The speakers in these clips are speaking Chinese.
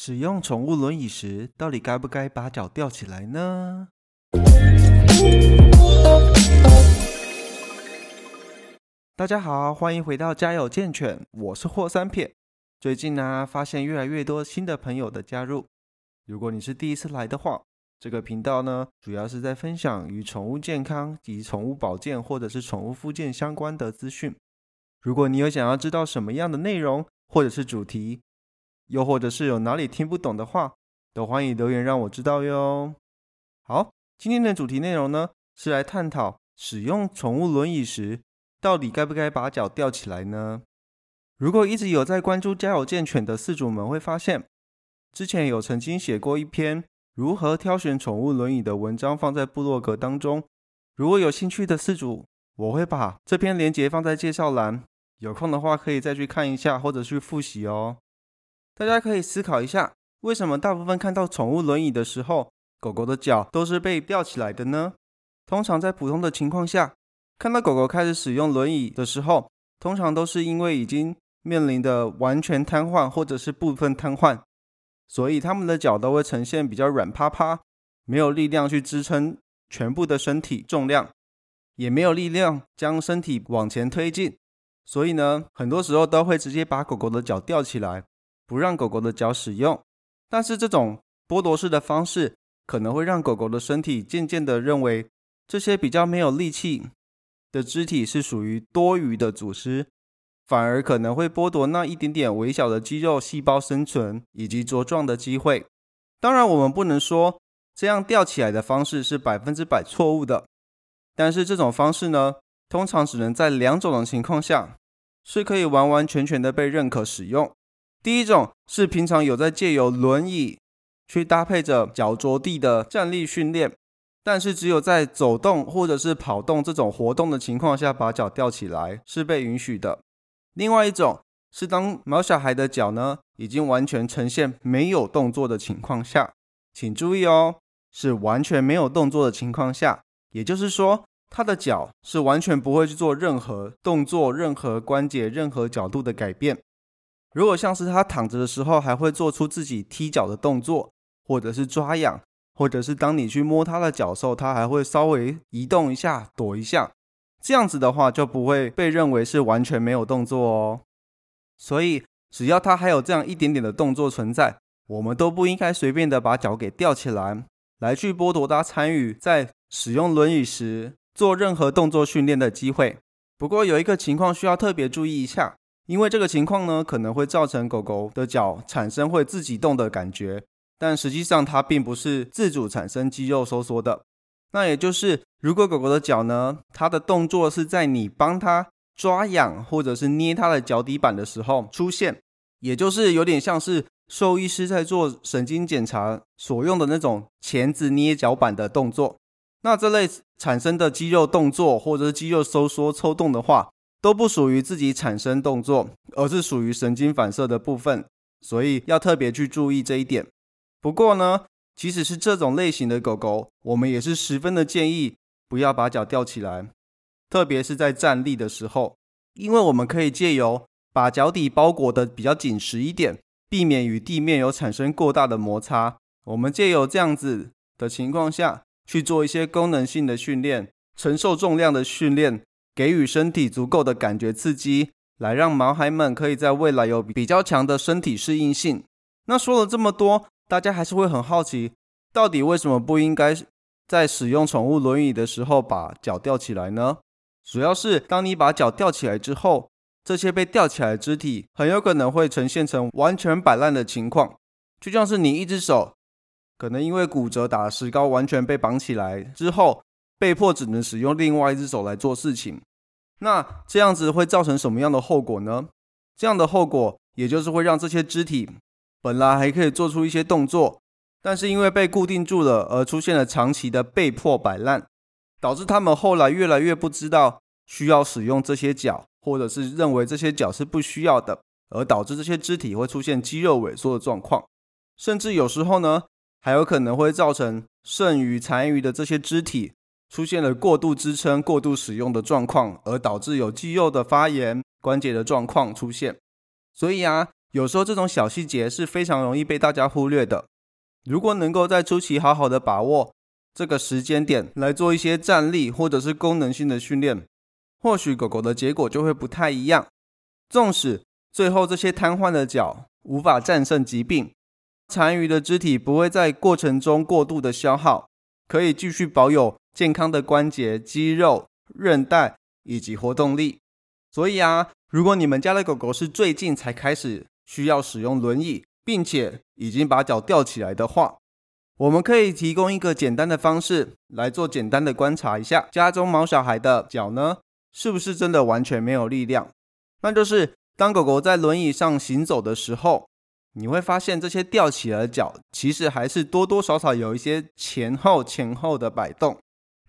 使用宠物轮椅时，到底该不该把脚吊起来呢？大家好，欢迎回到家有健犬，我是霍三撇。最近呢，发现越来越多新的朋友的加入。如果你是第一次来的话，这个频道呢，主要是在分享与宠物健康及宠物保健或者是宠物附件相关的资讯。如果你有想要知道什么样的内容或者是主题，又或者是有哪里听不懂的话，都欢迎留言让我知道哟。好，今天的主题内容呢，是来探讨使用宠物轮椅时，到底该不该把脚吊起来呢？如果一直有在关注家有健犬的饲主们会发现，之前有曾经写过一篇如何挑选宠物轮椅的文章放在部落格当中。如果有兴趣的饲主，我会把这篇链接放在介绍栏，有空的话可以再去看一下，或者去复习哦。大家可以思考一下，为什么大部分看到宠物轮椅的时候，狗狗的脚都是被吊起来的呢？通常在普通的情况下，看到狗狗开始使用轮椅的时候，通常都是因为已经面临的完全瘫痪或者是部分瘫痪，所以它们的脚都会呈现比较软趴趴，没有力量去支撑全部的身体重量，也没有力量将身体往前推进，所以呢，很多时候都会直接把狗狗的脚吊起来。不让狗狗的脚使用，但是这种剥夺式的方式可能会让狗狗的身体渐渐的认为这些比较没有力气的肢体是属于多余的组织，反而可能会剥夺那一点点微小的肌肉细胞生存以及茁壮的机会。当然，我们不能说这样吊起来的方式是百分之百错误的，但是这种方式呢，通常只能在两种的情况下是可以完完全全的被认可使用。第一种是平常有在借由轮椅去搭配着脚着地的站立训练，但是只有在走动或者是跑动这种活动的情况下把脚吊起来是被允许的。另外一种是当毛小孩的脚呢已经完全呈现没有动作的情况下，请注意哦，是完全没有动作的情况下，也就是说他的脚是完全不会去做任何动作、任何关节、任何角度的改变。如果像是他躺着的时候，还会做出自己踢脚的动作，或者是抓痒，或者是当你去摸他的脚时候，他还会稍微移动一下、躲一下，这样子的话就不会被认为是完全没有动作哦。所以只要他还有这样一点点的动作存在，我们都不应该随便的把脚给吊起来，来去剥夺他参与在使用轮椅时做任何动作训练的机会。不过有一个情况需要特别注意一下。因为这个情况呢，可能会造成狗狗的脚产生会自己动的感觉，但实际上它并不是自主产生肌肉收缩的。那也就是，如果狗狗的脚呢，它的动作是在你帮它抓痒或者是捏它的脚底板的时候出现，也就是有点像是兽医师在做神经检查所用的那种钳子捏脚板的动作。那这类产生的肌肉动作或者是肌肉收缩抽动的话，都不属于自己产生动作，而是属于神经反射的部分，所以要特别去注意这一点。不过呢，即使是这种类型的狗狗，我们也是十分的建议不要把脚吊起来，特别是在站立的时候，因为我们可以借由把脚底包裹的比较紧实一点，避免与地面有产生过大的摩擦。我们借由这样子的情况下去做一些功能性的训练，承受重量的训练。给予身体足够的感觉刺激，来让毛孩们可以在未来有比较强的身体适应性。那说了这么多，大家还是会很好奇，到底为什么不应该在使用宠物轮椅的时候把脚吊起来呢？主要是当你把脚吊起来之后，这些被吊起来的肢体很有可能会呈现成完全摆烂的情况，就像是你一只手可能因为骨折打石膏完全被绑起来之后，被迫只能使用另外一只手来做事情。那这样子会造成什么样的后果呢？这样的后果，也就是会让这些肢体本来还可以做出一些动作，但是因为被固定住了，而出现了长期的被迫摆烂，导致他们后来越来越不知道需要使用这些脚，或者是认为这些脚是不需要的，而导致这些肢体会出现肌肉萎缩的状况，甚至有时候呢，还有可能会造成剩余残余的这些肢体。出现了过度支撑、过度使用的状况，而导致有肌肉的发炎、关节的状况出现。所以啊，有时候这种小细节是非常容易被大家忽略的。如果能够在初期好好的把握这个时间点来做一些站立或者是功能性的训练，或许狗狗的结果就会不太一样。纵使最后这些瘫痪的脚无法战胜疾病，残余的肢体不会在过程中过度的消耗，可以继续保有健康的关节、肌肉、韧带以及活动力。所以啊，如果你们家的狗狗是最近才开始需要使用轮椅，并且已经把脚吊起来的话，我们可以提供一个简单的方式来做简单的观察一下，家中毛小孩的脚呢，是不是真的完全没有力量？那就是当狗狗在轮椅上行走的时候，你会发现这些吊起来的脚其实还是多多少少有一些前后前后的摆动。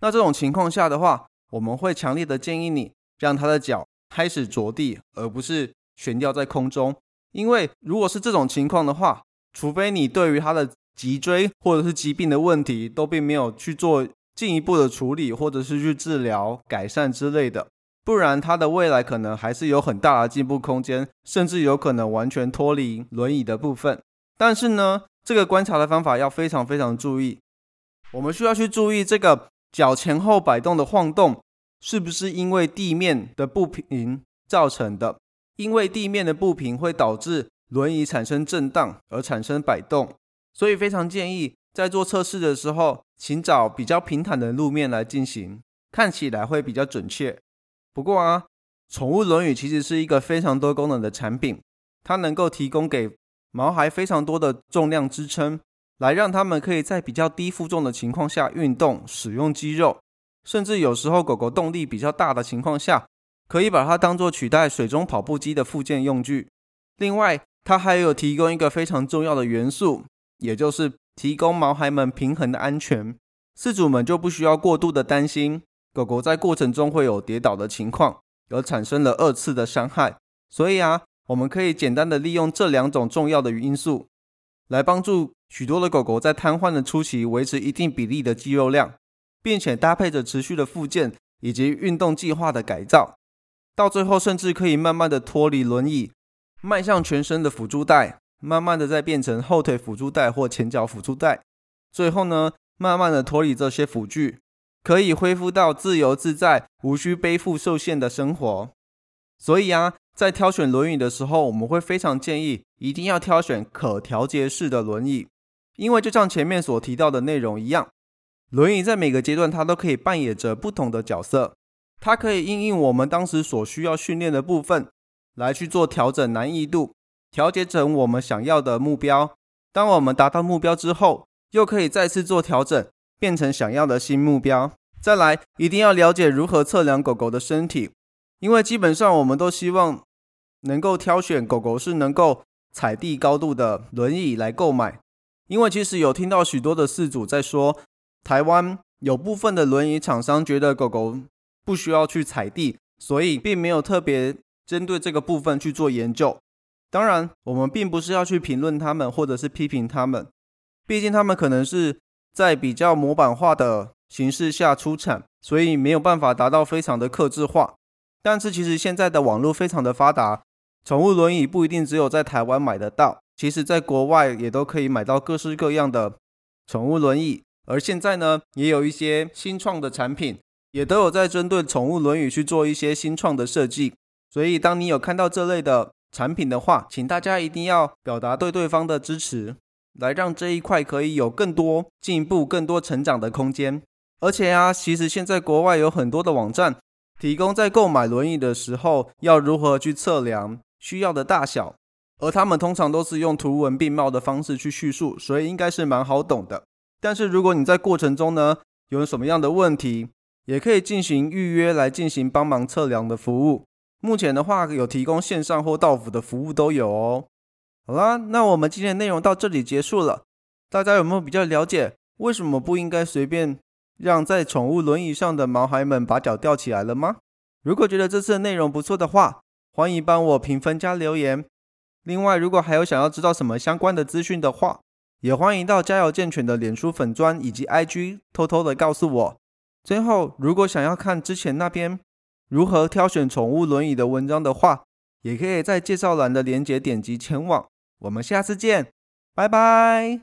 那这种情况下的话，我们会强烈的建议你让他的脚开始着地，而不是悬吊在空中。因为如果是这种情况的话，除非你对于他的脊椎或者是疾病的问题都并没有去做进一步的处理，或者是去治疗改善之类的，不然它的未来可能还是有很大的进步空间，甚至有可能完全脱离轮椅的部分。但是呢，这个观察的方法要非常非常注意，我们需要去注意这个脚前后摆动的晃动是不是因为地面的不平造成的。因为地面的不平会导致轮椅产生震荡而产生摆动，所以非常建议在做测试的时候，请找比较平坦的路面来进行，看起来会比较准确。不过啊，宠物轮椅其实是一个非常多功能的产品，它能够提供给毛孩非常多的重量支撑，来让他们可以在比较低负重的情况下运动、使用肌肉，甚至有时候狗狗动力比较大的情况下。可以把它当做取代水中跑步机的附件用具。另外，它还有提供一个非常重要的元素，也就是提供毛孩们平衡的安全。饲主们就不需要过度的担心狗狗在过程中会有跌倒的情况，而产生了二次的伤害。所以啊，我们可以简单的利用这两种重要的因素，来帮助许多的狗狗在瘫痪的初期维持一定比例的肌肉量，并且搭配着持续的复健以及运动计划的改造。到最后，甚至可以慢慢的脱离轮椅，迈向全身的辅助带，慢慢的再变成后腿辅助带或前脚辅助带，最后呢，慢慢的脱离这些辅具，可以恢复到自由自在、无需背负受限的生活。所以啊，在挑选轮椅的时候，我们会非常建议一定要挑选可调节式的轮椅，因为就像前面所提到的内容一样，轮椅在每个阶段它都可以扮演着不同的角色。它可以应用我们当时所需要训练的部分来去做调整难易度，调节成我们想要的目标。当我们达到目标之后，又可以再次做调整，变成想要的新目标。再来，一定要了解如何测量狗狗的身体，因为基本上我们都希望能够挑选狗狗是能够踩地高度的轮椅来购买。因为其实有听到许多的饲主在说，台湾有部分的轮椅厂商觉得狗狗。不需要去踩地，所以并没有特别针对这个部分去做研究。当然，我们并不是要去评论他们或者是批评他们，毕竟他们可能是在比较模板化的形式下出产，所以没有办法达到非常的克制化。但是其实现在的网络非常的发达，宠物轮椅不一定只有在台湾买得到，其实在国外也都可以买到各式各样的宠物轮椅。而现在呢，也有一些新创的产品。也都有在针对宠物轮椅去做一些新创的设计，所以当你有看到这类的产品的话，请大家一定要表达对对方的支持，来让这一块可以有更多进步、更多成长的空间。而且啊，其实现在国外有很多的网站提供在购买轮椅的时候要如何去测量需要的大小，而他们通常都是用图文并茂的方式去叙述，所以应该是蛮好懂的。但是如果你在过程中呢有什么样的问题，也可以进行预约来进行帮忙测量的服务。目前的话，有提供线上或到府的服务都有哦。好啦，那我们今天的内容到这里结束了。大家有没有比较了解为什么不应该随便让在宠物轮椅上的毛孩们把脚吊起来了吗？如果觉得这次的内容不错的话，欢迎帮我评分加留言。另外，如果还有想要知道什么相关的资讯的话，也欢迎到加油健全的脸书粉砖以及 IG 偷偷的告诉我。最后，如果想要看之前那篇如何挑选宠物轮椅的文章的话，也可以在介绍栏的链接点击前往。我们下次见，拜拜。